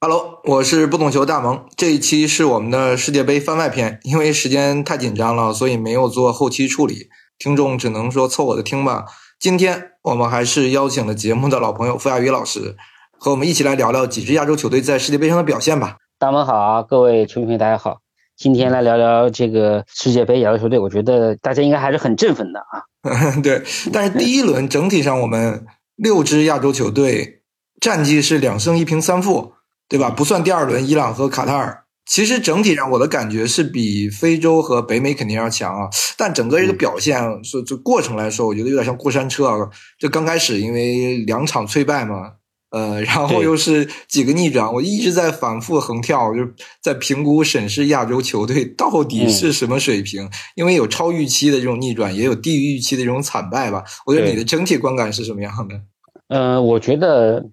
Hello，我是不懂球大萌。这一期是我们的世界杯番外篇，因为时间太紧张了，所以没有做后期处理，听众只能说凑合着听吧。今天我们还是邀请了节目的老朋友傅亚宇老师，和我们一起来聊聊几支亚洲球队在世界杯上的表现吧。大萌好，各位球迷朋友大家好，今天来聊聊这个世界杯亚洲球队，我觉得大家应该还是很振奋的啊。对，但是第一轮整体上我们六支亚洲球队战绩是两胜一平三负。对吧？不算第二轮伊朗和卡塔尔，其实整体上我的感觉是比非洲和北美肯定要强啊。但整个这个表现，说就过程来说，我觉得有点像过山车啊。就刚开始因为两场脆败嘛，呃，然后又是几个逆转，我一直在反复横跳，就是在评估审视亚洲球队到底是什么水平。因为有超预期的这种逆转，也有低于预期的这种惨败吧。我觉得你的整体观感是什么样的？嗯，我觉得，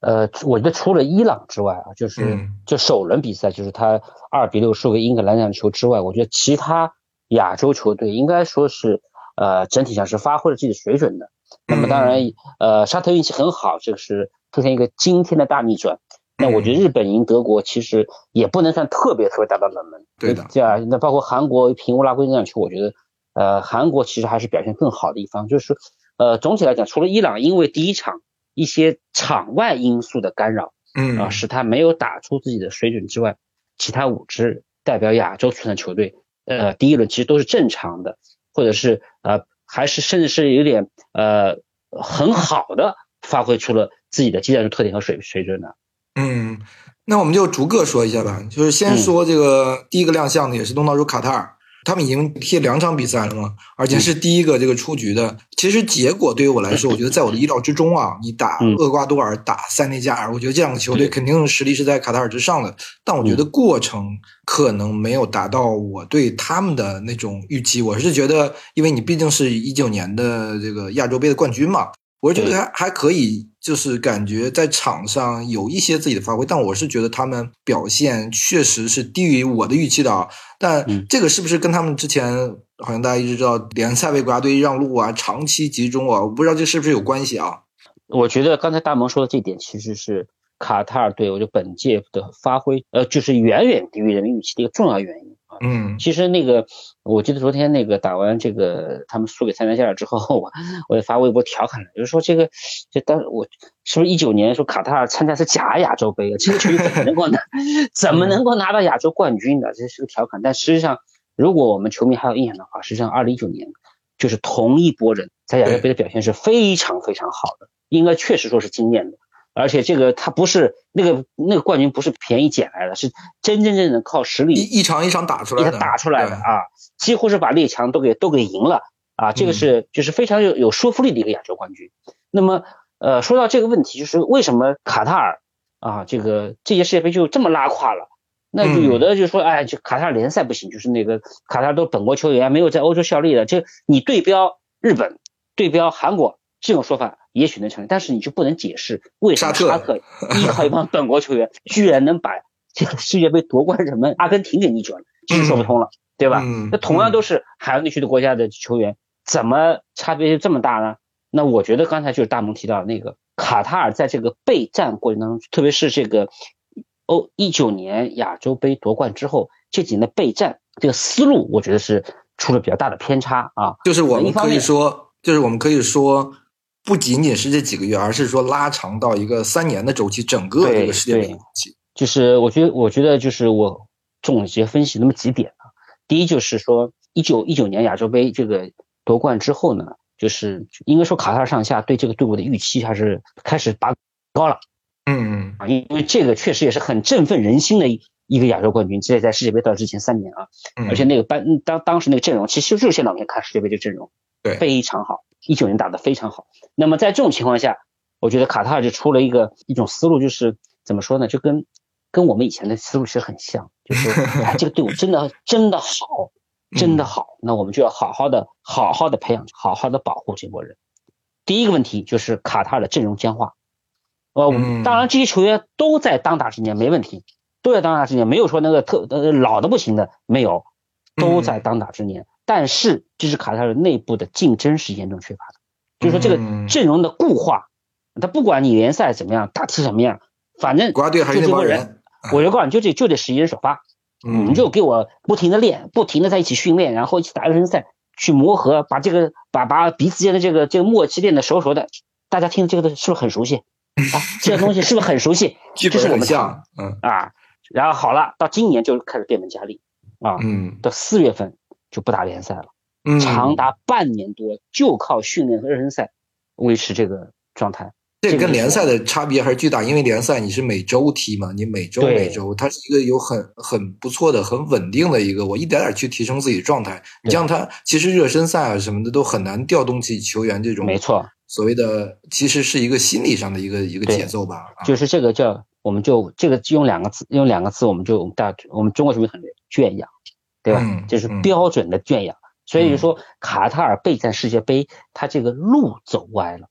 呃，我觉得除了伊朗之外啊，就是就首轮比赛，就是他二比六输给英格兰那场球之外，我觉得其他亚洲球队应该说是，呃，整体上是发挥了自己的水准的。那么当然，呃，沙特运气很好，这个是出现一个惊天的大逆转。那我觉得日本赢德国其实也不能算特别特别大的冷门。对的。对啊，那包括韩国平乌拉圭那场球，我觉得，呃，韩国其实还是表现更好的一方，就是。呃，总体来讲，除了伊朗因为第一场一些场外因素的干扰，嗯啊，使他没有打出自己的水准之外，其他五支代表亚洲出的球队，呃，第一轮其实都是正常的，或者是呃，还是甚至是有点呃很好的发挥出了自己的技战术特点和水水准的。嗯，那我们就逐个说一下吧，就是先说这个第一个亮相的也是东道主卡塔尔。他们已经踢两场比赛了嘛，而且是第一个这个出局的。其实结果对于我来说，我觉得在我的意料之中啊。你打厄瓜多尔，打塞内加尔，我觉得这两个球队肯定实力是在卡塔尔之上的。但我觉得过程可能没有达到我对他们的那种预期。我是觉得，因为你毕竟是一九年的这个亚洲杯的冠军嘛。我是觉得还还可以，就是感觉在场上有一些自己的发挥，但我是觉得他们表现确实是低于我的预期的。但这个是不是跟他们之前好像大家一直知道联赛为国家队让路啊，长期集中啊，我不知道这是不是有关系啊？我觉得刚才大萌说的这点其实是卡塔尔队，我觉得本届的发挥，呃，就是远远低于人们预期的一个重要原因。嗯，其实那个，我记得昨天那个打完这个他们输给塞内加尔之后，我我也发微博调侃了，就是说这个，就当我是不是一九年说卡塔尔参加是假亚洲杯啊？这个球队怎么能够拿，怎么能够拿到亚洲冠军的？这是个调侃。但实际上，如果我们球迷还有印象的话，实际上二零一九年就是同一波人在亚洲杯的表现是非常非常好的，应该确实说是惊艳的。而且这个他不是那个那个冠军不是便宜捡来的，是真真正正的靠实力一一场一场打出来的，打出来的啊，几乎是把列强都给都给赢了啊，这个是就是非常有有说服力的一个亚洲冠军。那么呃，说到这个问题，就是为什么卡塔尔啊这个这届世界杯就这么拉胯了？那就有的就说哎，就卡塔尔联赛不行，就是那个卡塔尔都本国球员没有在欧洲效力的，这你对标日本，对标韩国这种说法。也许能成立，但是你就不能解释为什么沙特依靠一帮本国球员，居然能把这个世界杯夺冠什么阿根廷给逆转了，就是说不通了，对吧？那同样都是海洋地区的国家的球员，怎么差别就这么大呢？那我觉得刚才就是大蒙提到的那个卡塔尔在这个备战过程当中，特别是这个欧一九年亚洲杯夺冠之后这几年的备战这个思路，我觉得是出了比较大的偏差啊。就是我们可以说，就是我们可以说。不仅仅是这几个月，而是说拉长到一个三年的周期，整个这个世界杯周期。就是我觉得，我觉得就是我总结分析那么几点啊。第一就是说，一九一九年亚洲杯这个夺冠之后呢，就是应该说卡塔尔上下对这个队伍的预期还是开始拔高了。嗯嗯啊，因为这个确实也是很振奋人心的一一个亚洲冠军，这在世界杯到之前三年啊，而且那个班当当时那个阵容，其实就是现在我们看世界杯这个阵容，对，非常好。一九年打得非常好，那么在这种情况下，我觉得卡塔尔就出了一个一种思路，就是怎么说呢？就跟跟我们以前的思路其实很像，就是哎，这个队伍真的真的好，真的好，那我们就要好好的好好的培养，好好的保护这波人。第一个问题就是卡塔尔的阵容僵化，呃，当然这些球员都在当打之年，没问题，都在当打之年，没有说那个特呃老的不行的，没有，都在当打之年。但是，这是卡塔尔内部的竞争是严重缺乏的，就是说这个阵容的固化，他不管你联赛怎么样，大体怎么样，反正国家队还是那帮人，我就告诉你，就这就这十一人首发，你就给我不停的练，不停的在一起训练，然后一起打热身赛，去磨合，把这个把把彼此间的这个这个默契练得熟熟的。大家听这个的是不是很熟悉啊？这个东西是不是很熟悉？就是我们像，嗯啊，然后好了，到今年就开始变本加厉啊，嗯，到四月份就不打联赛了，嗯，长达半年多就靠训练和热身赛维持这个状态。这跟联赛的差别还是巨大，因为联赛你是每周踢嘛，你每周每周，它是一个有很很不错的、很稳定的一个，我一点点去提升自己的状态。你像他，其实热身赛啊什么的都很难调动起球员这种，没错，所谓的其实是一个心理上的一个一个节奏吧。就是这个叫，我们就这个用两个字，用两个字，我们就大我们中国球迷很圈养，对吧？就是标准的圈养。所以说卡塔尔备战世界杯，他这个路走歪了，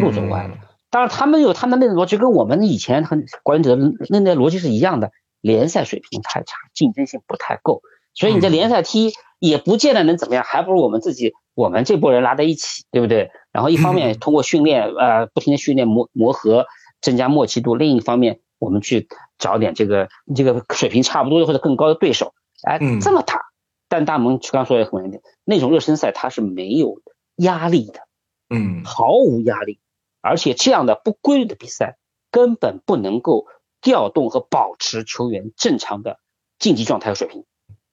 路走歪了。当然，他们有他们那种逻辑，跟我们以前很管理者那那逻辑是一样的。联赛水平太差，竞争性不太够，所以你在联赛踢也不见得能怎么样，还不如我们自己，我们这波人拉在一起，对不对？然后一方面通过训练，呃，不停的训练磨磨合，增加默契度；另一方面，我们去找点这个这个水平差不多或者更高的对手，哎，这么打。但大蒙刚说也很关键，那种热身赛它是没有压力的，嗯，毫无压力。而且这样的不规律的比赛根本不能够调动和保持球员正常的竞技状态和水平，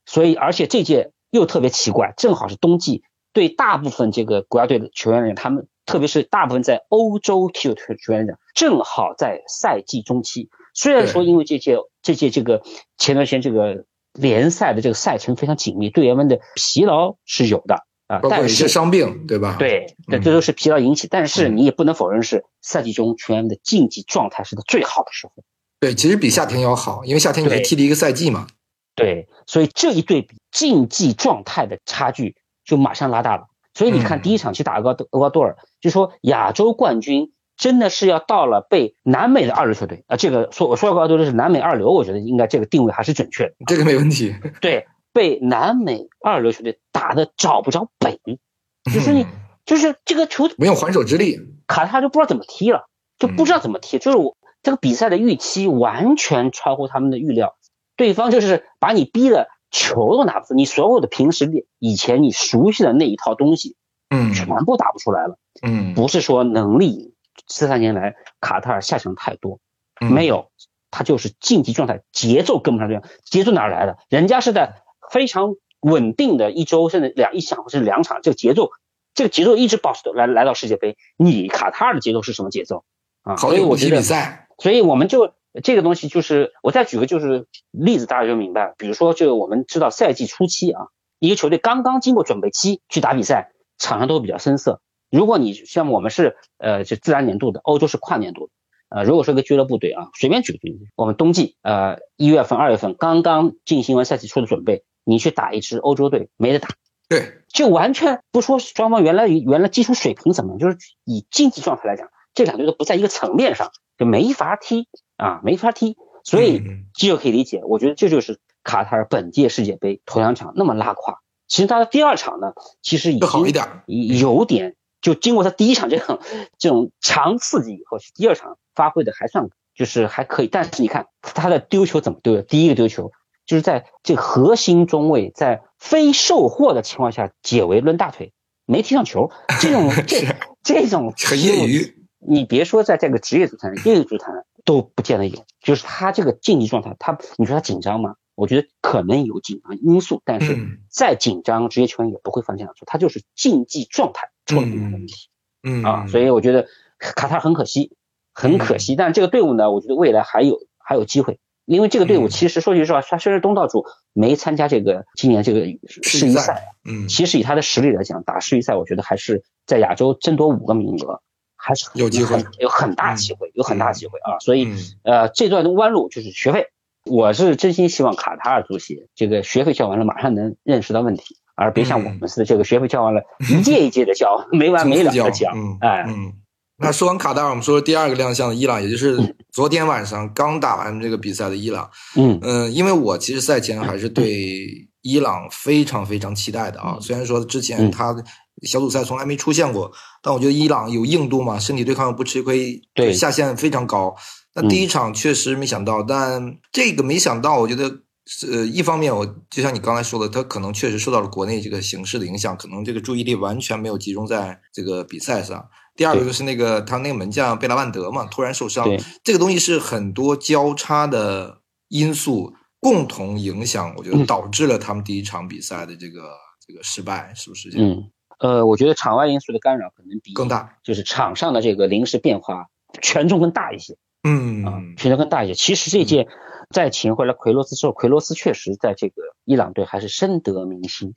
所以而且这届又特别奇怪，正好是冬季，对大部分这个国家队的球员来讲，他们特别是大部分在欧洲踢的球员来讲，正好在赛季中期。虽然说因为这届这届这个前段时间这个联赛的这个赛程非常紧密，队员们的疲劳是有的。啊，包括一些伤病，对吧？对，这这都是疲劳引起。但是你也不能否认，是赛季中球员的竞技状态是最好的时候。对，其实比夏天要好，因为夏天你还踢了一个赛季嘛。对，所以这一对比，竞技状态的差距就马上拉大了。所以你看，第一场去打厄瓜厄瓜多尔，就说亚洲冠军真的是要到了被南美的二流球队啊，这个说我说厄瓜多的是南美二流，我觉得应该这个定位还是准确的。这个没问题。对。被南美二流球队打的找不着北，就是你，就是这个球没有还手之力，卡塔就不知道怎么踢了，就不知道怎么踢，就是我这个比赛的预期完全超乎他们的预料，对方就是把你逼的球都拿不出，你所有的平时以前你熟悉的那一套东西，嗯，全部打不出来了，嗯，不是说能力这三年来卡塔尔下降太多，没有，他就是竞技状态节奏跟不上，这样节奏哪来的？人家是在。非常稳定的一周甚至两一场或者两场，这个节奏，这个节奏一直保持来来到世界杯。你卡塔尔的节奏是什么节奏啊？所以我觉得，所以我们就这个东西就是，我再举个就是例子，大家就明白了。比如说，就我们知道赛季初期啊，一个球队刚刚经过准备期去打比赛，场上都比较生涩。如果你像我们是呃，就自然年度的，欧洲是跨年度的。呃，如果说一个俱乐部队啊，随便举个例子，我们冬季呃一月份、二月份刚刚进行完赛季初的准备。你去打一支欧洲队没得打，对，就完全不说双方原来原来基础水平怎么样，就是以竞技状态来讲，这两队都不在一个层面上，就没法踢啊，没法踢。所以这就可以理解，我觉得这就是卡塔尔本届世界杯头两场那么拉胯。其实他的第二场呢，其实已经好一点，有点就经过他第一场这种这种强刺激以后，第二场发挥的还算就是还可以。但是你看他的丢球怎么丢的，第一个丢球。就是在这核心中卫在非受获的情况下解围抡大腿没踢上球，这种 这这种很业余。你别说在这个职业足坛，业余足坛都不见得有。就是他这个竞技状态，他你说他紧张吗？我觉得可能有紧张因素，但是再紧张，职业球员也不会犯这样的错。他就是竞技状态出了问题。嗯啊，所以我觉得卡塔尔很可惜，很可惜。但这个队伍呢，我觉得未来还有还有机会。因为这个队伍其实说句实话，他虽然东道主没参加这个今年这个世预赛，嗯，其实以他的实力来讲，打世预赛，我觉得还是在亚洲争夺五个名额，还是有机会，有很大机会，有很大机会啊！所以，呃，这段弯路就是学费，我是真心希望卡塔尔足协这个学费交完了，马上能认识到问题，而别像我们似的，这个学费交完了，一届一届的交，没完没了的交，哎。那说完卡塔尔，我们说说第二个亮相的伊朗，也就是昨天晚上刚打完这个比赛的伊朗。嗯嗯，因为我其实赛前还是对伊朗非常非常期待的啊。虽然说之前他小组赛从来没出现过，但我觉得伊朗有硬度嘛，身体对抗又不吃亏，对下限非常高。那第一场确实没想到，但这个没想到，我觉得。呃，一方面我就像你刚才说的，他可能确实受到了国内这个形势的影响，可能这个注意力完全没有集中在这个比赛上。第二个就是那个他那个门将贝拉万德嘛，突然受伤，这个东西是很多交叉的因素共同影响，我觉得导致了他们第一场比赛的这个这个失败，是不是这样？嗯，呃，我觉得场外因素的干扰可能比更大，就是场上的这个临时变化权重更大一些。嗯啊，权重更大一些。其实这届。再请回来奎罗斯之后，奎罗斯确实在这个伊朗队还是深得民心。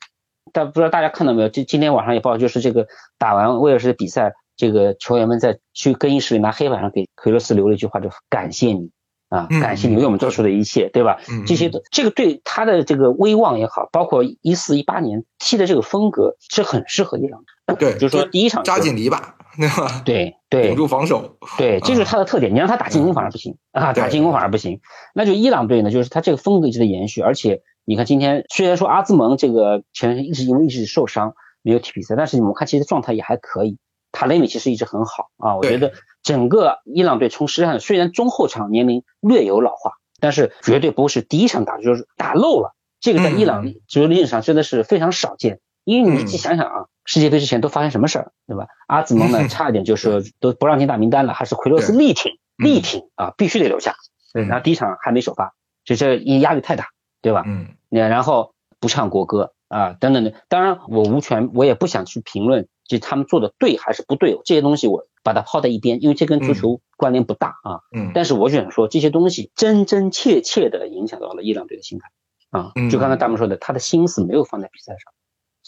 但不知道大家看到没有？今今天晚上也报，就是这个打完威尔士的比赛，这个球员们在去更衣室里拿黑板上给奎罗斯留了一句话，就感谢你啊，感谢你为我们做出的一切，对吧？这些这个对他的这个威望也好，包括一四一八年踢的这个风格是很适合伊朗的。对，就是说第一场扎紧篱笆。对吧？对对，顶住防守，对，这就是他的特点。你让他打进攻反而不行啊，打进攻反而不行。那就伊朗队呢，就是他这个风格一直在延续。而且你看今天虽然说阿兹蒙这个前一直因为一直受伤没有踢比赛，但是你们看其实状态也还可以。塔雷米其实一直很好啊，我觉得整个伊朗队从实际上虽然中后场年龄略有老化，但是绝对不是第一场打就是打漏了。这个在伊朗足球历史上真的是非常少见。因为你去想想啊，世界杯之前都发生什么事儿，对吧？阿兹蒙呢，差一点就是都不让进大名单了，还是奎洛斯力挺力挺啊，必须得留下。对，然后第一场还没首发，就这因为压力太大，对吧？嗯。那然后不唱国歌啊，等等的。当然我无权，我也不想去评论，就他们做的对还是不对，这些东西我把它抛在一边，因为这跟足球关联不大啊。嗯。但是我想说，这些东西真真切切的影响到了伊朗队的心态啊。就刚才大们说的，他的心思没有放在比赛上。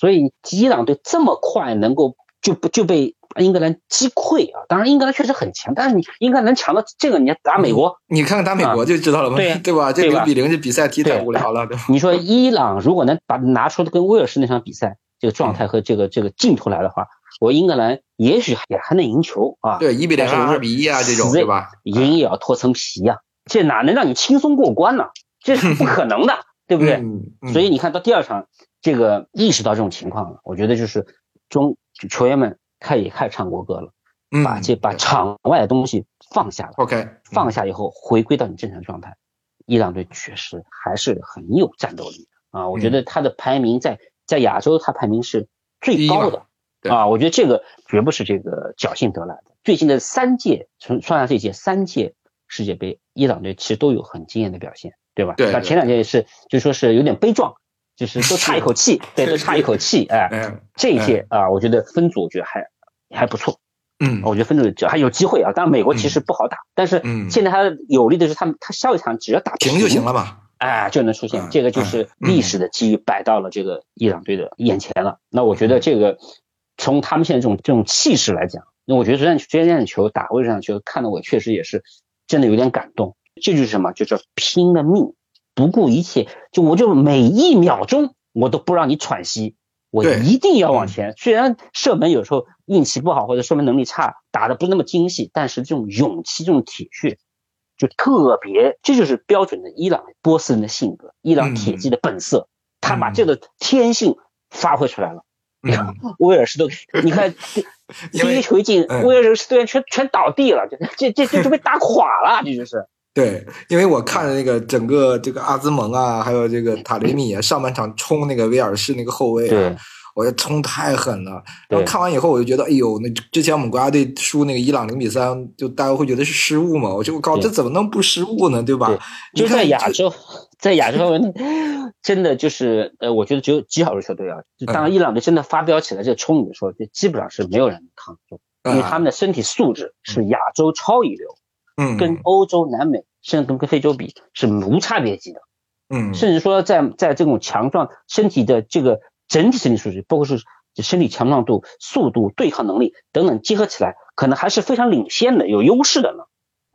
所以伊朗队这么快能够就不就被英格兰击溃啊？当然英格兰确实很强，但是你英格兰强到这个，你打美国，你看看打美国就知道了嘛，对 对吧？这零比零这比赛踢太无聊了，对？你说伊朗如果能把拿出跟威尔士那场比赛这个状态和这个这个劲头来的话，我英格兰也许也还能赢球啊。对，一比零、二比一啊这种，对吧？赢也要脱层皮呀，这哪能让你轻松过关呢？这是不可能的，对不对？所以你看到第二场。这个意识到这种情况了，我觉得就是中球员们开也开始唱国歌了，把这把场外的东西放下了。OK，放下以后回归到你正常状态，伊朗队确实还是很有战斗力啊！我觉得他的排名在在亚洲，他排名是最高的啊！我觉得这个绝不是这个侥幸得来的。最近的三届，从算上这届三届世界杯，伊朗队其实都有很惊艳的表现，对吧？对。那前两届也是，就说是有点悲壮。就是都差一口气，对，都差一口气，哎，这一届啊，我觉得分组我觉得还还不错，嗯，我觉得分组还有机会啊。当然美国其实不好打，但是现在他有利的是他们，他下一场只要打平就行了嘛，哎，就能出现这个就是历史的机遇摆到了这个伊朗队的眼前了。那我觉得这个从他们现在这种这种气势来讲，那我觉得昨天昨天那球打位上球看的我确实也是真的有点感动。这就是什么？就叫拼了命。不顾一切，就我就每一秒钟我都不让你喘息，我一定要往前。虽然射门有时候运气不好或者射门能力差，打的不那么精细，但是这种勇气、这种铁血，就特别，这就是标准的伊朗波斯人的性格，伊朗铁骑的本色，他把这个天性发挥出来了。你看威尔士都，你看 第一球一进，威尔士队员全全倒地了，这这这就被打垮了，这就是。对，因为我看那个整个这个阿兹蒙啊，还有这个塔雷米啊，上半场冲那个威尔士那个后卫啊，我觉得冲太狠了。然后看完以后，我就觉得，哎呦，那之前我们国家队输那个伊朗零比三，就大家会觉得是失误嘛？我就我靠，这怎么能不失误呢？对吧？就在亚洲，在亚洲，真的就是呃，我觉得只有极少数球队啊。就当伊朗队真的发飙起来，这冲你的时候，就基本上是没有人扛住，因为他们的身体素质是亚洲超一流。嗯，跟欧洲、南美，甚至跟跟非洲比是无差别级的，嗯，甚至说在在这种强壮身体的这个整体身体素质，包括是身体强壮度、速度、对抗能力等等结合起来，可能还是非常领先的、有优势的呢。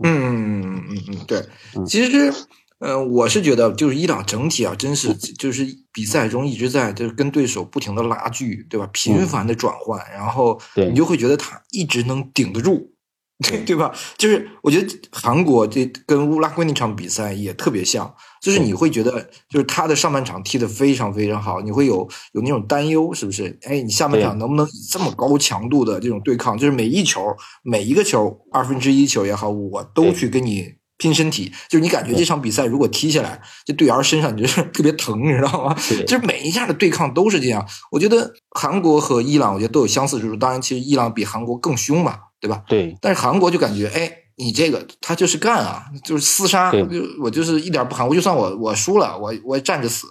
嗯嗯嗯嗯嗯，对，其实，呃，我是觉得就是伊朗整体啊，真是就是比赛中一直在就是跟对手不停的拉锯，对吧？频繁的转换，然后你就会觉得他一直能顶得住。对对吧？就是我觉得韩国这跟乌拉圭那场比赛也特别像，就是你会觉得，就是他的上半场踢得非常非常好，你会有有那种担忧，是不是？哎，你下半场能不能以这么高强度的这种对抗，就是每一球每一个球二分之一球也好，我都去跟你拼身体，就是你感觉这场比赛如果踢下来，这队员身上你就是特别疼，你知道吗？就是每一下的对抗都是这样。我觉得韩国和伊朗，我觉得都有相似之处。当然，其实伊朗比韩国更凶嘛，对吧？对。但是韩国就感觉，哎，你这个他就是干啊，就是厮杀，就我就是一点不含糊，就算我我输了，我我站着死，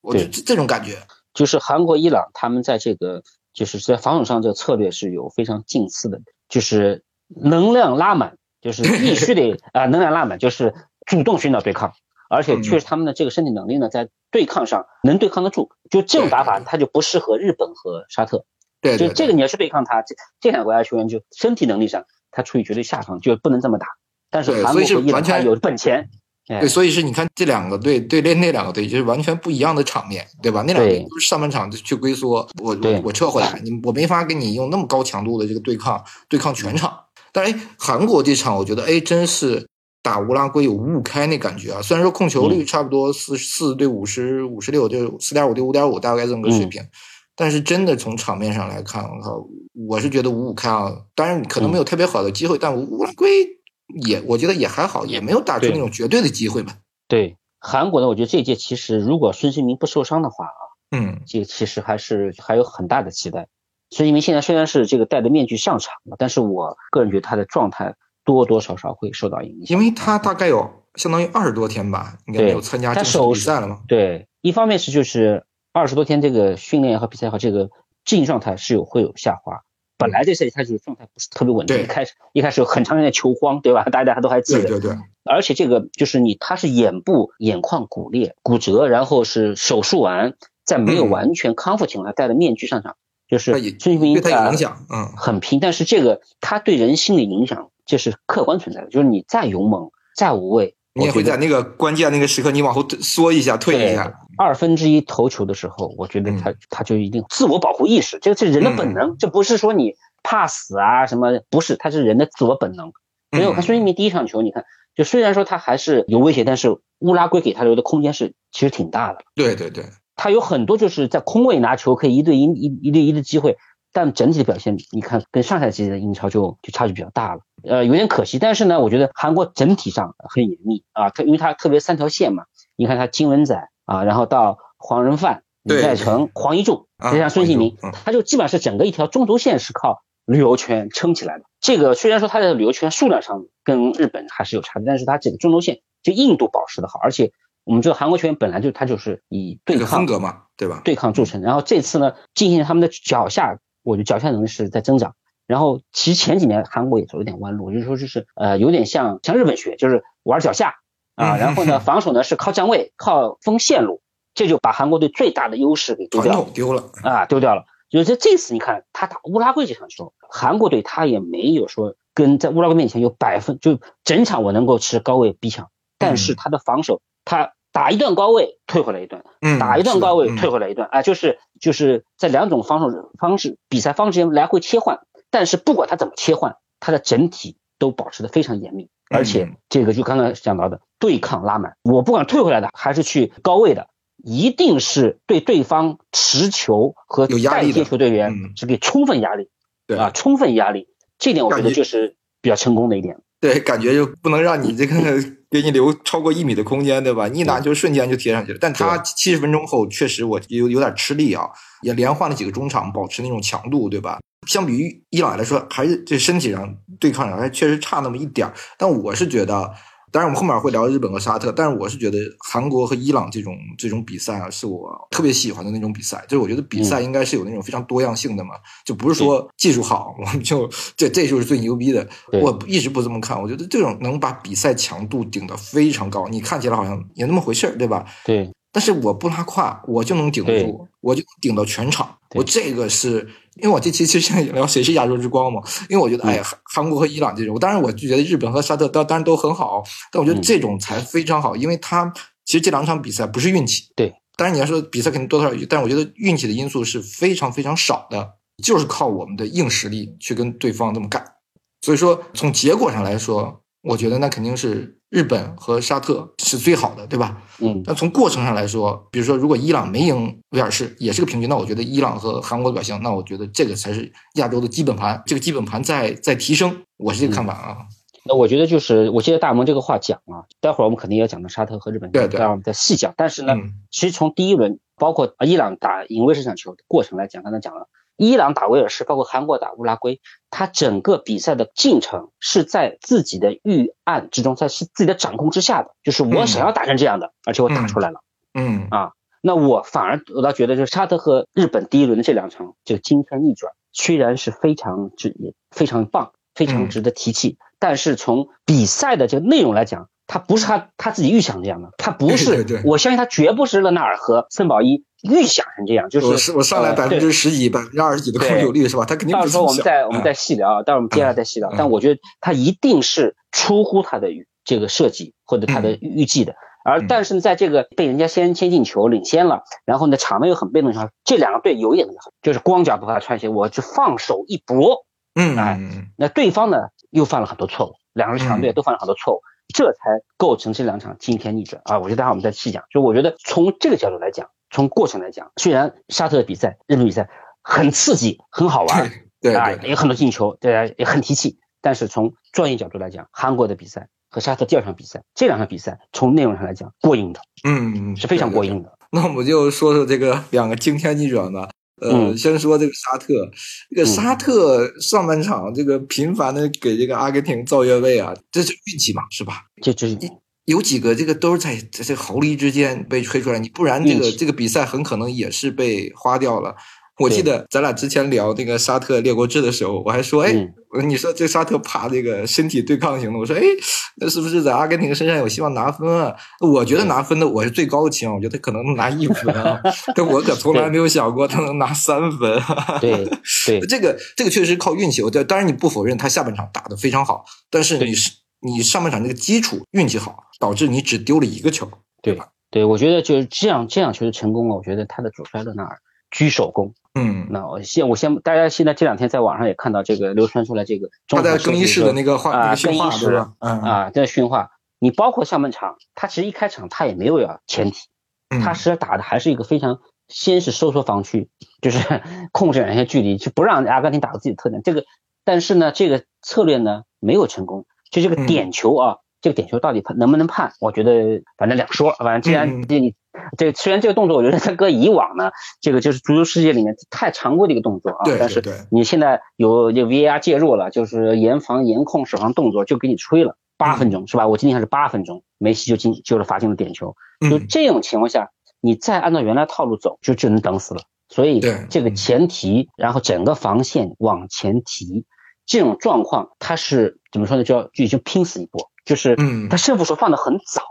我就这种感觉。就是韩国、伊朗他们在这个就是在防守上这个策略是有非常近似的，就是能量拉满。就是必须得 啊，能量拉满，就是主动寻找对抗，而且确实他们的这个身体能力呢，在对抗上能对抗得住。就这种打法，它就不适合日本和沙特。对，就这个你要去对抗他，这这两个国家球员就身体能力上，他处于绝对下风，就不能这么打。但是韩国和伊朗有本钱。对，所以是你看这两个队对练那两个队，就是完全不一样的场面，对吧？那两个队上半场就去龟缩，我我撤回来，你我没法跟你用那么高强度的这个对抗对抗全场。但是韩国这场我觉得哎，真是打乌拉圭有五五开那感觉啊！虽然说控球率差不多四四对五十五十六，就四点五对五点五，大概这么个水平。但是真的从场面上来看，我靠，我是觉得五五开啊！当然可能没有特别好的机会，但乌拉圭也我觉得也还好，也没有打出那种绝对的机会嘛。对韩国呢，我觉得这届其实如果孙兴民不受伤的话啊，嗯，这其实还是还有很大的期待。孙兴民现在虽然是这个戴着面具上场了，但是我个人觉得他的状态多多少少会受到影响，因为他大概有相当于二十多天吧，应该没有参加正式比赛了吗？对，一方面是就是二十多天这个训练和比赛和这个竞技状态是有会有下滑。本来这赛季他就是状态不是特别稳定，一开始一开始有很长时间球荒，对吧？大家都还记得。对对对。而且这个就是你他是眼部眼眶骨裂骨折，然后是手术完，在没有完全康复情况下戴着面具上场。就是孙兴民对他影响，嗯，很拼，但是这个他对人心理影响，这是客观存在的。就是你再勇猛、再无畏，你也会在那个关键那个时刻，你往后缩一下、退一下。二分之一投球的时候，我觉得他他就一定自我保护意识，这个是人的本能，这不是说你怕死啊什么，不是，他是人的自我本能。所以我看孙兴民第一场球，你看，就虽然说他还是有威胁，但是乌拉圭给他留的空间是其实挺大的。对对对。他有很多就是在空位拿球可以一对一一一对一的机会，但整体的表现你看跟上赛季的英超就就差距比较大了，呃，有点可惜。但是呢，我觉得韩国整体上很严密啊，它因为它特别三条线嘛，你看它金文宰啊，然后到黄仁范、李在成、黄一柱，再加上孙兴民，他就基本上是整个一条中轴线是靠旅游圈撑起来的。这个虽然说它的旅游圈数量上跟日本还是有差距，但是它整个中轴线就硬度保持的好，而且。我们知道韩国球员本来就他就是以对抗风格嘛，对吧？对抗著称。然后这次呢，进行他们的脚下，我觉得脚下能力是在增长。然后其实前几年韩国也走了点弯路，就是说就是呃有点像像日本学，就是玩脚下 啊。然后呢，防守呢是靠站位，靠封线路，这就把韩国队最大的优势给丢掉了。丢了啊，丢掉了。就是这次你看他打乌拉圭这场时候，韩国队他也没有说跟在乌拉圭面前有百分就整场我能够持高位逼抢，但是他的防守。他打一段高位，退回来一段，打一段高位，退回来一段，啊，就是就是在两种防守方式、比赛方式间来回切换。但是不管他怎么切换，他的整体都保持的非常严密，而且这个就刚刚讲到的对抗拉满，我不管退回来的还是去高位的，一定是对对方持球和带接球队员是给充分压力，对啊，充分压力，这点我觉得就是比较成功的一点。对，感觉就不能让你这个给你留超过一米的空间，对吧？一拿球瞬间就贴上去了。但他七十分钟后确实我有有点吃力啊，也连换了几个中场，保持那种强度，对吧？相比于伊朗来说，还是这身体上对抗上还确实差那么一点儿。但我是觉得。当然，我们后面会聊日本和沙特，但是我是觉得韩国和伊朗这种这种比赛啊，是我特别喜欢的那种比赛。就是我觉得比赛应该是有那种非常多样性的嘛，就不是说技术好 我们就这这就是最牛逼的。我一直不这么看，我觉得这种能把比赛强度顶得非常高，你看起来好像也那么回事儿，对吧？对。但是我不拉胯，我就能顶住，我就顶到全场。我这个是因为我这期其实现在聊谁是亚洲之光嘛？因为我觉得，哎呀，韩国和伊朗这种，当然我就觉得日本和沙特当当然都很好，但我觉得这种才非常好，因为他其实这两场比赛不是运气。对，当然你要说比赛肯定多多少少，但是我觉得运气的因素是非常非常少的，就是靠我们的硬实力去跟对方这么干。所以说，从结果上来说。我觉得那肯定是日本和沙特是最好的，对吧？嗯。但从过程上来说，比如说如果伊朗没赢威尔士，也是个平局，那我觉得伊朗和韩国的表现，那我觉得这个才是亚洲的基本盘，这个基本盘在在提升，我是这个看法啊。那我觉得就是我记得大蒙这个话讲啊，待会儿我们肯定要讲到沙特和日本，对对，待会儿我们再细讲。但是呢，其实从第一轮，包括伊朗打赢威尔士场球的过程来讲，刚才讲了，伊朗打威尔士，包括韩国打乌拉圭，他整个比赛的进程是在自己的预案之中，在是自己的掌控之下的，就是我想要打成这样的，而且我打出来了，嗯。啊，那我反而我倒觉得，就是沙特和日本第一轮的这两场就惊天逆转，虽然是非常值也非常棒。非常值得提起，但是从比赛的这个内容来讲，他不是他他自己预想这样的，他不是，我相信他绝不是勒纳尔和森保一预想成这样，就是我上来百分之十几、百分之二十几的控球率是吧？他肯定到时候我们再我们再细聊，待会儿我们接下来再细聊。但我觉得他一定是出乎他的这个设计或者他的预计的，而但是在这个被人家先先进球领先了，然后呢场面又很被动情况，这两个队有一点就是光脚不怕穿鞋，我就放手一搏。嗯，哎，那对方呢又犯了很多错误，两个强队都犯了很多错误，这才构成这两场惊天逆转啊！我觉得待会儿我们再细讲。就我觉得从这个角度来讲，从过程来讲，虽然沙特的比赛、日本比赛很刺激、很好玩，对啊，有很多进球，对啊，也很提气。但是从专业角度来讲，韩国的比赛和沙特第二场比赛，这两场比赛从内容上来讲过硬的，嗯，是非常过硬的。那我们就说说这个两个惊天逆转吧。呃，先说这个沙特，这个沙特上半场这个频繁的给这个阿根廷造越位啊，这是运气嘛，是吧？这这有几个这个都是在在这毫厘之间被吹出来，你不然这个这个比赛很可能也是被花掉了。我记得咱俩之前聊那个沙特列国志的时候，我还说，哎，你说这沙特怕这个身体对抗型的，我说，哎，那是不是在阿根廷身上有希望拿分啊？我觉得拿分的我是最高的期望，我觉得他可能能拿一分啊，但我可从来没有想过他能拿三分。对对，这个这个确实靠运气。我当然你不否认他下半场打的非常好，但是你是你上半场那个基础运气好，导致你只丢了一个球，对吧？对，我觉得就是这样这样球实成功了。我觉得他的主帅勒纳尔。居首功，嗯，那我先我先，大家现在这两天在网上也看到这个流传出来这个，他在更衣室的那个话，那个训话是吧？嗯啊，在训话。你包括上半场，他其实一开场他也没有要前提，他实际打的还是一个非常，先是收缩防区，就是 控制两些距离，就不让阿根廷打到自己的特点。这个，但是呢，这个策略呢没有成功，就这个点球啊。这个点球到底判能不能判？我觉得反正两说。反正既然你这虽然这个动作，我觉得它搁以往呢，这个就是足球世界里面太常规的一个动作啊。但是你现在有有 VAR 介入了，就是严防严控手上动作，就给你吹了八分钟是吧？我今天还是八分钟，梅西就进就是罚进了点球。就这种情况下，你再按照原来套路走，就只能等死了。所以这个前提，然后整个防线往前提，这种状况它是怎么说呢？就要就已经拼死一搏。就是，嗯，他胜负手放的很早，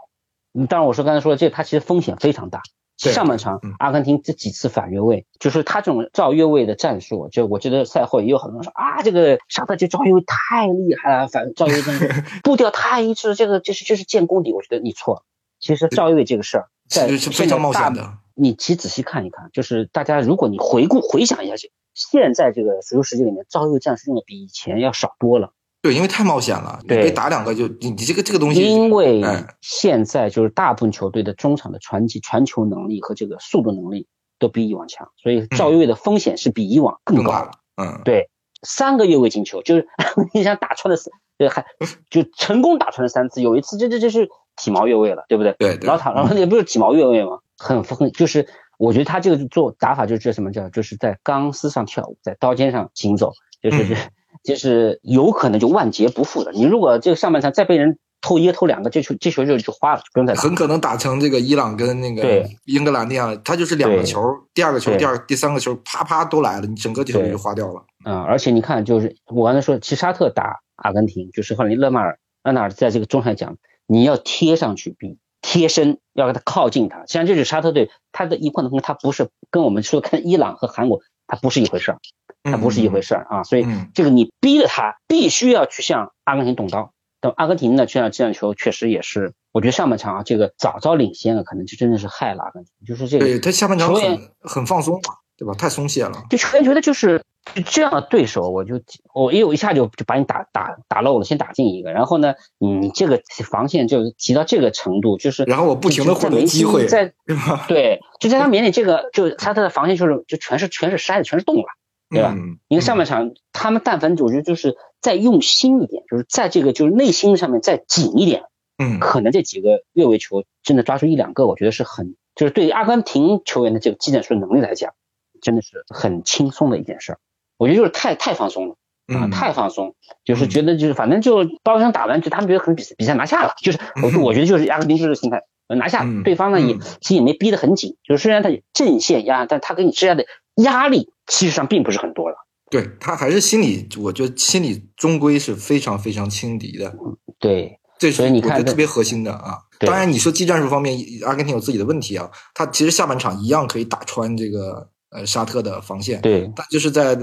当然我说刚才说的这，他其实风险非常大。上半场阿根廷这几次反越位，就是他这种造越位的战术，就我觉得赛后也有很多人说啊，这个沙特这造越位太厉害了，反造越位战术 步调太一致，这个就是就是建功底。我觉得你错了，其实造越位这个事儿在非常冒险的。你其实仔细看一看，就是大家如果你回顾回想一下，这现在这个足球世界里面造越位战术用的比以前要少多了。对，因为太冒险了，对被打两个就你你这个这个东西。因为现在就是大部分球队的中场的传击、传球能力和这个速度能力都比以往强，所以赵越位的风险是比以往更高了。嗯，对，三个越位进球，就是 你想打穿了三，还 就成功打穿了三次，有一次这这这是体毛越位了，对不对？对，老塔然后也不是体毛越位吗？很很就是我觉得他这个做打法就是这什么叫就是在钢丝上跳舞，在刀尖上行走，就是是。就是有可能就万劫不复的。你如果这个上半场再被人偷一个偷两个，这球这球就就花了，就不用再打。很可能打成这个伊朗跟那个英格兰那样，他就是两个球，第二个球、第二、第三个球啪啪都来了，你整个球就花掉了。嗯，而且你看，就是我刚才说，其实沙特打阿根廷，就是后来勒马尔勒纳尔在这个中场讲，你要贴上去比贴身，要给他靠近他。实际上，这是沙特队他的一贯的风格，他不是跟我们说看伊朗和韩国，他不是一回事儿。它不是一回事儿啊，所以这个你逼着他必须要去向阿根廷动刀。等阿根廷呢，这样这样球确实也是，我觉得上半场啊，这个早早领先了，可能就真的是害了阿根廷。就是这个，对他下半场很很放松嘛，对吧？太松懈了。就球员觉得就是这样的对手，我就我因为我一下就就把你打打打漏了，先打进一个，然后呢，你这个防线就提到这个程度，就是然后我不停的获得机会，在 对，就在他眼里这个就他的防线就是就全是全是筛子，全是洞了。对吧？你看上半场他们但凡我觉得就是再用心一点，就是在这个就是内心上面再紧一点，嗯，可能这几个越位球真的抓出一两个，我觉得是很就是对于阿根廷球员的这个技战术能力来讲，真的是很轻松的一件事儿。我觉得就是太太放松了。啊，太放松，就是觉得就是反正就包厢打完，就他们觉得可能比赛比赛拿下了，就是我我觉得就是阿根廷就是心态拿下，对方呢也其实也没逼得很紧，就是虽然他阵线压，但他给你施加的压力其实上并不是很多了。对他还是心里，我觉得心里终归是非常非常轻敌的。对，这是我觉得特别核心的啊。当然你说技战术方面，阿根廷有自己的问题啊，他其实下半场一样可以打穿这个呃沙特的防线，对，但就是在。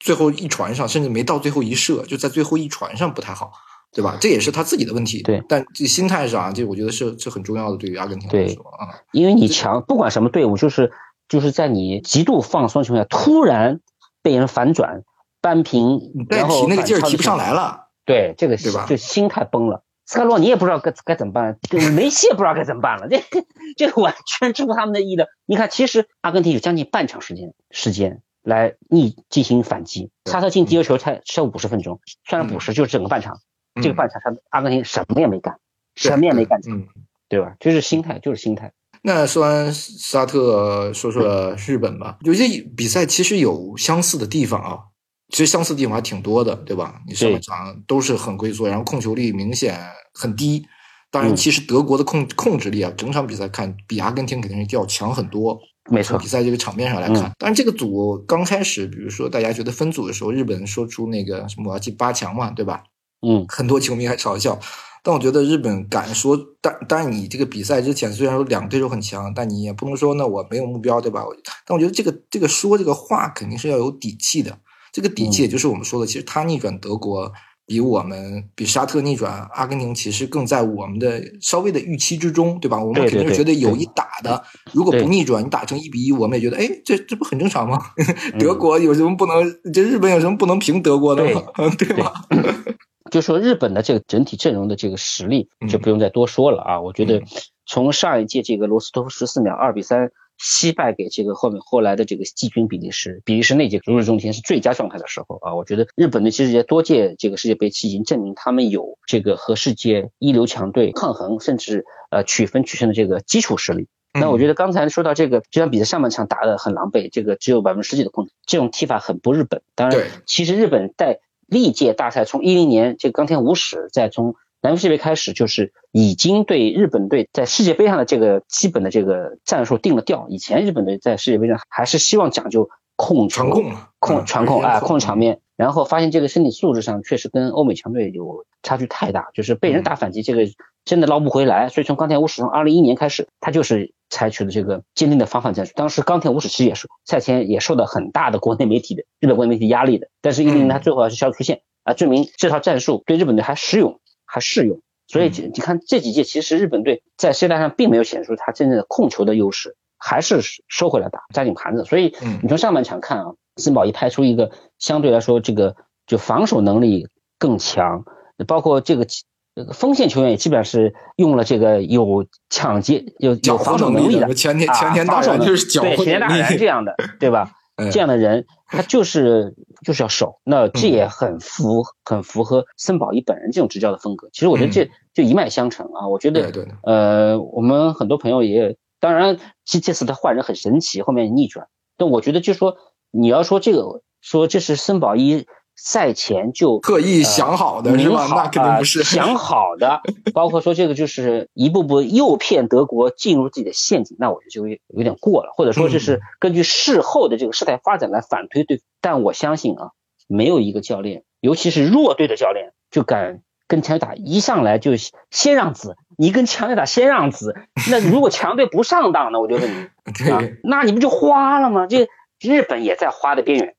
最后一传上，甚至没到最后一射，就在最后一传上不太好，对吧？这也是他自己的问题。对，但这心态上，这我觉得是是很重要的。对于阿根廷来说啊，因为你强，不管什么队伍，就是就是在你极度放松情况下，突然被人反转扳平，然后提那个劲儿提不上来了。对，这个对吧？就心态崩了。斯卡洛你也不知道该该怎么办，梅西也不知道该怎么办了。这这完全出乎他们的意料。你看，其实阿根廷有将近半场时间时间。来逆进行反击，沙特进第一个球才才五十分钟，算上补时就是整个半场，这个半场他阿根廷什么也没干，什么也没干，嗯，对吧？就是心态，就是心态。那说完沙特，说说日本吧。有些比赛其实有相似的地方啊，其实相似的地方还挺多的，对吧？你上半场都是很龟缩，然后控球率明显很低。当然，其实德国的控控制力啊，整场比赛看比阿根廷肯定是要强很多。没错，比赛这个场面上来看，当然这个组刚开始，比如说大家觉得分组的时候，日本说出那个什么我要进八强嘛，对吧？嗯，很多球迷还嘲笑，但我觉得日本敢说，但当然你这个比赛之前虽然说两个对手很强，但你也不能说那我没有目标，对吧？但我觉得这个这个说这个话肯定是要有底气的，这个底气也就是我们说的，其实他逆转德国。比我们比沙特逆转阿根廷，其实更在我们的稍微的预期之中，对吧？我们肯定是觉得有一打的。如果不逆转，你打成一比一，我们也觉得，哎，这这不很正常吗？德国有什么不能？这日本有什么不能平德国的吗？对 吧？就说日本的这个整体阵容的这个实力，就不用再多说了啊。我觉得从上一届这个罗斯托夫十四秒二比三。惜败给这个后面后来的这个季军比利时，比利时那届如日中天是最佳状态的时候啊！我觉得日本的其实也多届这个世界杯已经证明他们有这个和世界一流强队抗衡，甚至呃取分取胜的这个基础实力。那我觉得刚才说到这个这场比赛上半场打得很狼狈，这个只有百分之十几的控制，这种踢法很不日本。当然，其实日本在历届大赛从一零年这个冈田武史，再从南非世界杯开始就是已经对日本队在世界杯上的这个基本的这个战术定了调。以前日本队在世界杯上还是希望讲究控传控、控传控啊，控场面。然后发现这个身体素质上确实跟欧美强队有差距太大，就是被人打反击这个真的捞不回来。所以从钢铁武史从二零一一年开始，他就是采取了这个坚定的防反战术。当时钢铁武史其实也是赛前也受到很大的国内媒体的日本国内媒体压力的，但是一零年他最后还是消出线啊，证明这套战术对日本队还实用。还适用，所以你看这几届，其实日本队在世界大赛上并没有显示出他真正的控球的优势，还是收回来打，扎紧盘子。所以你从上半场看啊，森保一派出一个相对来说这个就防守能力更强，包括这个这个锋线球员也基本上是用了这个有抢劫有有防守能力的前天前天大人就是对前天大人这样的对吧？这样的人他就是就是要守，那这也很符很符合森保一本人这种执教的风格。其实我觉得这就一脉相承啊。我觉得呃，我们很多朋友也当然这这次他换人很神奇，后面逆转。但我觉得就是说你要说这个说这是森保一。赛前就特意想好的是吧？那肯定不是想好的，包括说这个就是一步步诱骗德国进入自己的陷阱，那我觉得就有点过了，或者说这是根据事后的这个事态发展来反推对。但我相信啊，没有一个教练，尤其是弱队的教练，就敢跟强队打一上来就先让子。你跟强队打先让子，那如果强队不上当呢？我就问你，那你不就花了吗？这日本也在花的边缘。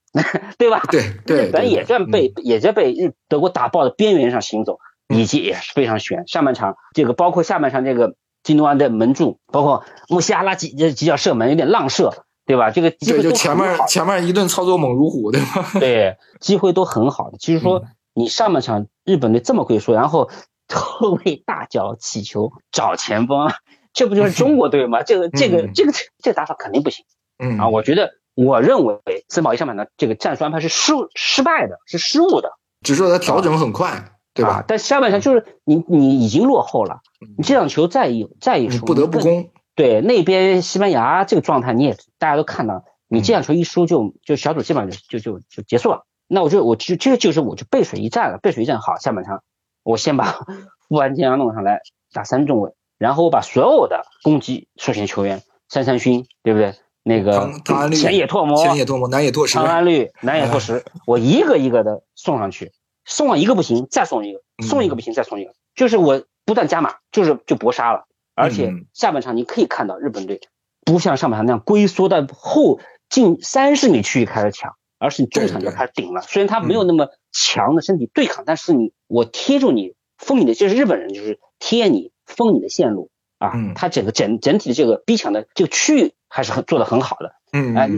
对吧？对 对，日本也在被也在被日德国打爆的边缘上行走，以及也是非常悬。上半场这个包括下半场这个金东安的门柱，包括穆西阿拉几几脚射门有点浪射，对吧？这个机会就前面前面一顿操作猛如虎，对吧？对，机会都很好的。其实说你上半场日本队这么会说，然后 后卫大脚起球找前锋，这不就是中国队吗？这个这个这个这个打法肯定不行。嗯啊，我觉得。我认为森保一上半的这个战术安排是失失败的，是失误的。只是说他调整很快，对吧？但下半场就是你你已经落后了，你这场球再一再一输，不得不攻。对那边西班牙这个状态你也大家都看到，你这场球一输就就小组基本上就就就结束了。那我就我就这个就是我就背水一战了，背水一战好，下半场我先把 富安健洋弄上来打三中卫，然后我把所有的攻击出线球员，三三勋对不对？那个前野拓磨、前野拓磨、南野拓实、长安绿、南野拓实，我一个一个的送上去，送了一个不行，再送一个，送一个不行，再送一个，就是我不断加码，就是就搏杀了。而且下半场你可以看到日本队不像上半场那样龟缩在后近三十米区域开始抢，而是你中场就开始顶了。虽然他没有那么强的身体对抗，但是你我贴住你封你的，就是日本人就是贴你封你的线路啊，他整个整整体的这个逼抢的这个区域。还是很做的很好的，嗯，哎，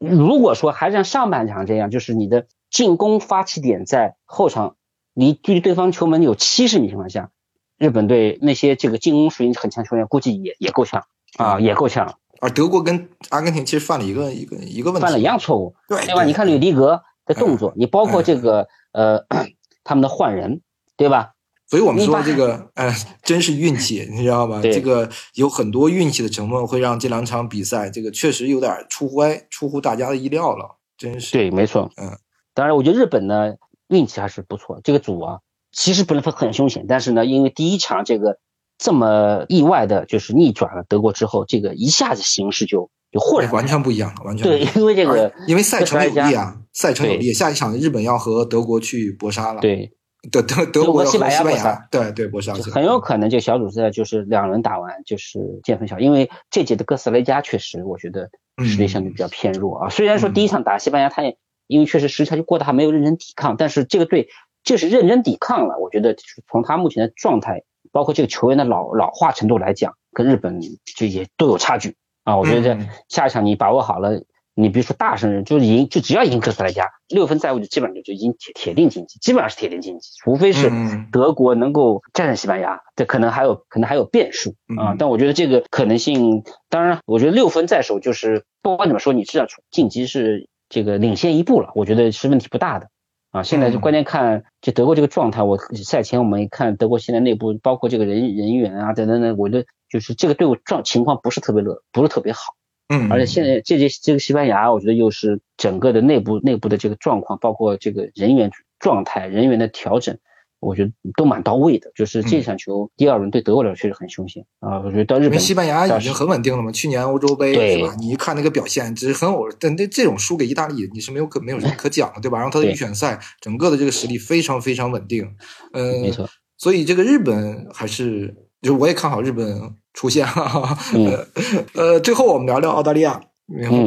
如果说还是像上半场这样，就是你的进攻发起点在后场，离距离对方球门有七十米情况下，日本队那些这个进攻属性很强球员，估计也也够呛啊，也够呛。而德国跟阿根廷其实犯了一个一个一个问题，犯了一样错误，对对吧？你看吕迪格的动作，你包括这个呃 他们的换人，对吧？所以我们说这个，哎，真是运气，你知道吗？这个有很多运气的成分，会让这两场比赛，这个确实有点出乎出乎大家的意料了，真是。对，没错。嗯，当然，我觉得日本呢运气还是不错。这个组啊，其实不能说很凶险，但是呢，因为第一场这个这么意外的，就是逆转了德国之后，这个一下子形势就就豁然完全不一样了，完全对，因为这个因为赛程有利啊，赛程有利，下一场日本要和德国去搏杀了。对。德德德国西班牙，对对，博沙很有可能这个小组赛就是两轮打完就是见分晓，因为这届的哥斯雷加确实我觉得实力相对比较偏弱啊。虽然说第一场打西班牙，他也因为确实实力差距过大，还没有认真抵抗，但是这个队就是认真抵抗了。我觉得从他目前的状态，包括这个球员的老老化程度来讲，跟日本就也都有差距啊。我觉得下一场你把握好了。你比如说大胜人，就是赢，就只要赢哥斯达黎加，六分在握就基本上就就已经铁铁定晋级，基本上是铁定晋级，除非是德国能够战胜西班牙，这可能还有可能还有变数啊。但我觉得这个可能性，当然，我觉得六分在手，就是不管怎么说，你至少晋级是这个领先一步了，我觉得是问题不大的啊。现在就关键看这德国这个状态，我赛前我们一看德国现在内部包括这个人人员啊等等等，我觉得就是这个队伍状情况不是特别乐，不是特别好。嗯，而且现在这届这个西班牙，我觉得又是整个的内部内部的这个状况，包括这个人员状态、人员的调整，我觉得都蛮到位的。就是这场球第二轮对德国来说确实很凶险啊！我觉得到日本，西班牙已经很稳定了嘛，去年欧洲杯是吧？你一看那个表现，只是很偶，但那这种输给意大利，你是没有可没有什么可讲的，对吧？然后他的预选赛整个的这个实力非常非常稳定，嗯，没错。所以这个日本还是，就是我也看好日本。出现哈，呃呃，最后我们聊聊澳大利亚，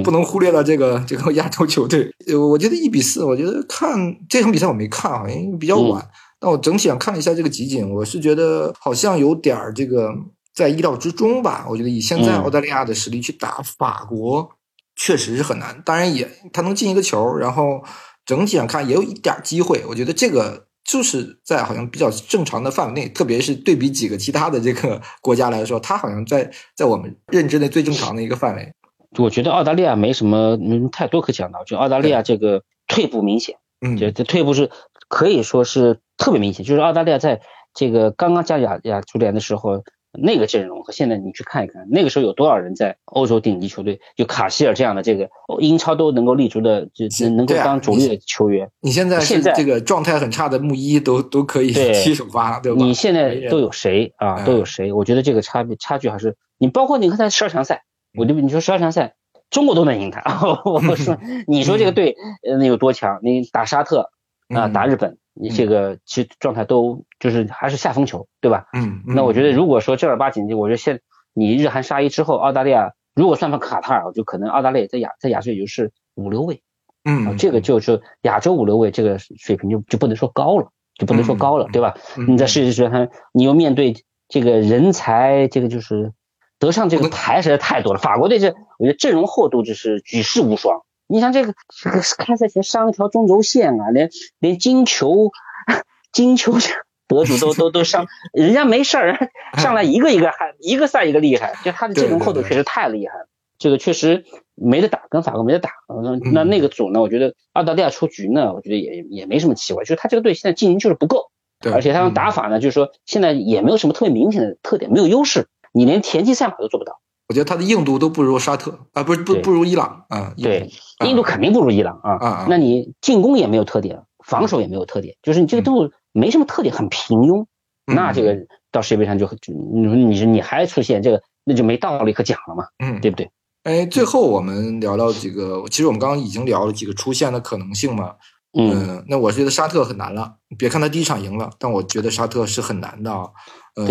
不能忽略了这个这个亚洲球队。我觉得一比四，我觉得看这场比赛我没看啊，因为比较晚。但我整体上看了一下这个集锦，我是觉得好像有点儿这个在意料之中吧。我觉得以现在澳大利亚的实力去打法国，确实是很难。当然也他能进一个球，然后整体上看也有一点机会。我觉得这个。就是在好像比较正常的范围内，特别是对比几个其他的这个国家来说，它好像在在我们认知内最正常的一个范围。我觉得澳大利亚没什么嗯太多可讲的，就澳大利亚这个退步明显，嗯，这这退步是可以说是特别明显，就是澳大利亚在这个刚刚加亚亚足联的时候。那个阵容和现在你去看一看，那个时候有多少人在欧洲顶级球队，就卡希尔这样的这个英超都能够立足的，就能够当主力的球员。你现在现在这个状态很差的穆伊都 都可以踢首发，对吧？你现在都有谁啊？都有谁？我觉得这个差别差距还是你包括你看在十二强赛，我就你说十二强赛中国都能赢他，我说你说这个队那有多强？你打沙特啊，打日本。你这个其实状态都就是还是下风球，对吧？嗯，那我觉得如果说正儿八经，我觉得现你日韩杀一之后，澳大利亚如果算上卡塔尔，就可能澳大利亚在亚在亚洲也就是五六位，嗯，这个就是亚洲五六位这个水平就就不能说高了，就不能说高了，对吧？你在世界足坛，你又面对这个人才，这个就是得上这个牌实在太多了。法国队这我觉得阵容厚度就是举世无双。你像这个这个开赛前伤一条中轴线啊，连连金球 金球博主都都都伤，人家没事儿，上来一个一个还一个赛一个厉害，就他的阵容厚度确实太厉害了。这个确实没得打，跟法国没得打。那那个组呢，我觉得澳大利亚出局呢，我觉得也也没什么奇怪，就是他这个队现在经营就是不够，而且他用打法呢，就是说现在也没有什么特别明显的特点，没有优势，你连田忌赛马都做不到。我觉得它的硬度都不如沙特啊，不是不不如伊朗啊。对，印度肯定不如伊朗啊。啊那你进攻也没有特点，防守也没有特点，就是你这个队伍没什么特点，很平庸。那这个到世界杯上就就你你你还出现这个，那就没道理可讲了嘛，嗯，对不对？哎，最后我们聊聊几个，其实我们刚刚已经聊了几个出现的可能性嘛，嗯，那我觉得沙特很难了。别看他第一场赢了，但我觉得沙特是很难的啊。呃，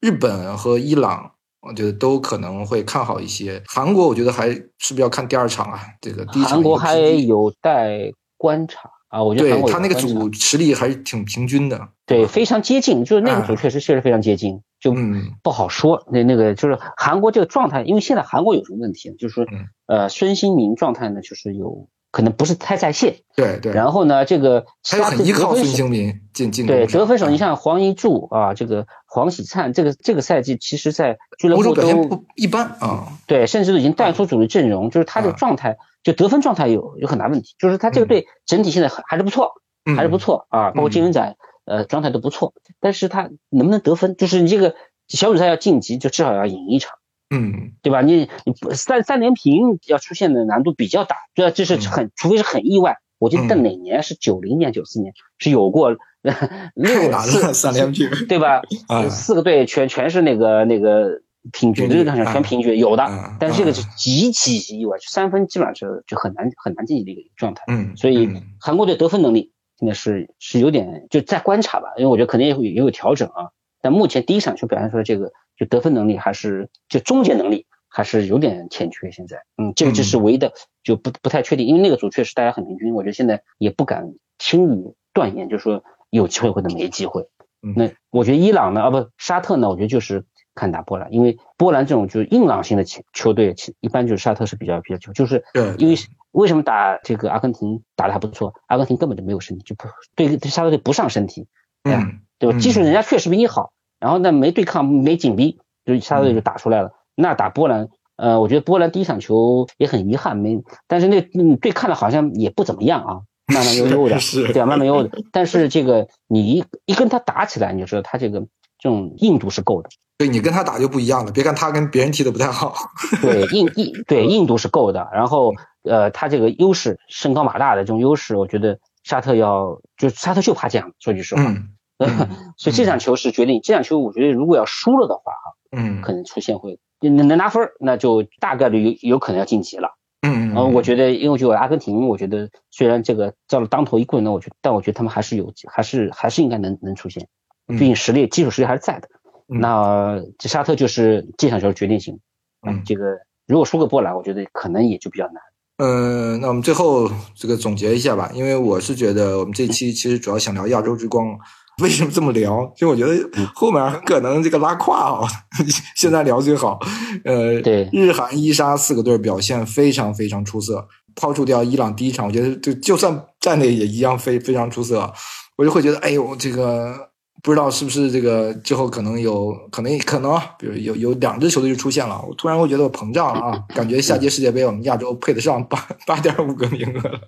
日本和伊朗，我觉得都可能会看好一些。韩国，我觉得还是不是要看第二场啊？这个第一场韩国还有待观察。啊，我觉得他那个组实力还是挺平均的，对，非常接近，就是那个组确实确实非常接近，就不好说。那那个就是韩国这个状态，因为现在韩国有什么问题呢？就是说，呃，孙兴民状态呢，就是有可能不是太在线。对对。然后呢，这个其他很依靠孙兴民进进对得分手，你像黄一柱啊，这个黄喜灿，这个这个赛季其实在俱乐部都一般啊。对，甚至都已经带出主力阵容，就是他的状态。就得分状态有有很大问题，就是他这个队整体现在还还是不错，还是不错啊，包括金文仔，呃，状态都不错。但是他能不能得分？就是你这个小组赛要晋级，就至少要赢一场，嗯，对吧？你你三三连平要出现的难度比较大，对啊，这是很除非是很意外。我记得哪年是九零年、九四年是有过 六次三连平，对吧？四个队全全是那个那个。平均这个上全平局有的，但是这个是极其意外，三分基本上是就很难很难晋级的一个状态。嗯，所以韩国队得分能力现在是是有点就在观察吧，因为我觉得肯定也会也有调整啊。但目前第一场球表现出来这个就得分能力还是就终结能力还是有点欠缺。现在，嗯，这个就是唯一的就不不太确定，因为那个组确实大家很平均，我觉得现在也不敢轻易断言，就说有机会或者没机会。那我觉得伊朗呢，啊不沙特呢，我觉得就是。看打波兰，因为波兰这种就是硬朗型的球球队，一般就是沙特是比较比较强，就是因为为什么打这个阿根廷打的还不错？阿根廷根本就没有身体，就不对沙特队不上身体，嗯，对吧？技术人家确实比你好，然后呢没对抗没紧逼，就沙特队就打出来了。那打波兰，呃，我觉得波兰第一场球也很遗憾没，但是那嗯对抗的好像也不怎么样啊，慢慢悠悠的 对啊，慢慢悠悠的。但是这个你一一跟他打起来，你就知道他这个这种硬度是够的。对你跟他打就不一样了，别看他跟别人踢的不太好。对硬硬对硬度是够的，然后呃，他这个优势身高马大的这种优势，我觉得沙特要就沙特就怕这样，说句实话。嗯。所以这场球是决定这场球，我觉得如果要输了的话啊，嗯，可能出现会能能拿分，那就大概率有有可能要晋级了。嗯嗯。我觉得因为就阿根廷，我觉得虽然这个叫了当头一棍，那我觉得但我觉得他们还是有还是还是应该能能出现，毕竟实力基础实力还是在的。那这沙特就是这场球决定性，嗯，这个如果输个波兰，我觉得可能也就比较难。嗯，那我们最后这个总结一下吧，因为我是觉得我们这期其实主要想聊亚洲之光，为什么这么聊？其实我觉得后面很可能这个拉胯啊，现在聊最好。呃，对，日韩伊沙四个队表现非常非常出色，抛除掉伊朗第一场，我觉得就就算战队也一样非非常出色，我就会觉得，哎呦，这个。不知道是不是这个之后可能有可能可能，比如有有两支球队就出现了，我突然会觉得我膨胀了啊，感觉下届世界杯我们亚洲配得上八 八点五个名额了。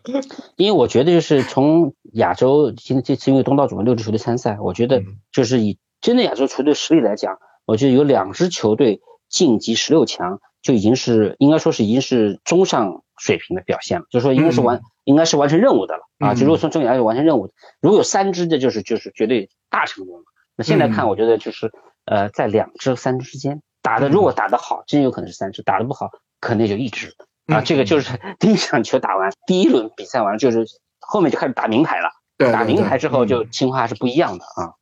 因为我觉得就是从亚洲现在这次因为东道主嘛六支球队参赛，我觉得就是以真的亚洲球队实力来讲，我觉得有两支球队晋级十六强就已经是应该说是已经是中上水平的表现了，就是说应该是完应该是完成任务的了啊。就如果从重点来说完成任务，如果有三支的，就是就是绝对。大成功了。那现在看，我觉得就是呃，在两支、三支之间打的，如果打得好，真有可能是三支；打得不好，可能就一支啊。这个就是 第一场球打完，第一轮比赛完了，就是后面就开始打名牌了。对打名牌之后，就情况还是不一样的啊。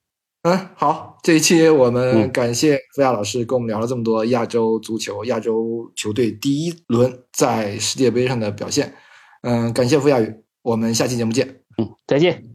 嗯，好，这一期我们感谢付亚老师跟我们聊了这么多亚洲足球、亚洲球队第一轮在世界杯上的表现。嗯，感谢付亚宇，我们下期节目见。嗯，再见。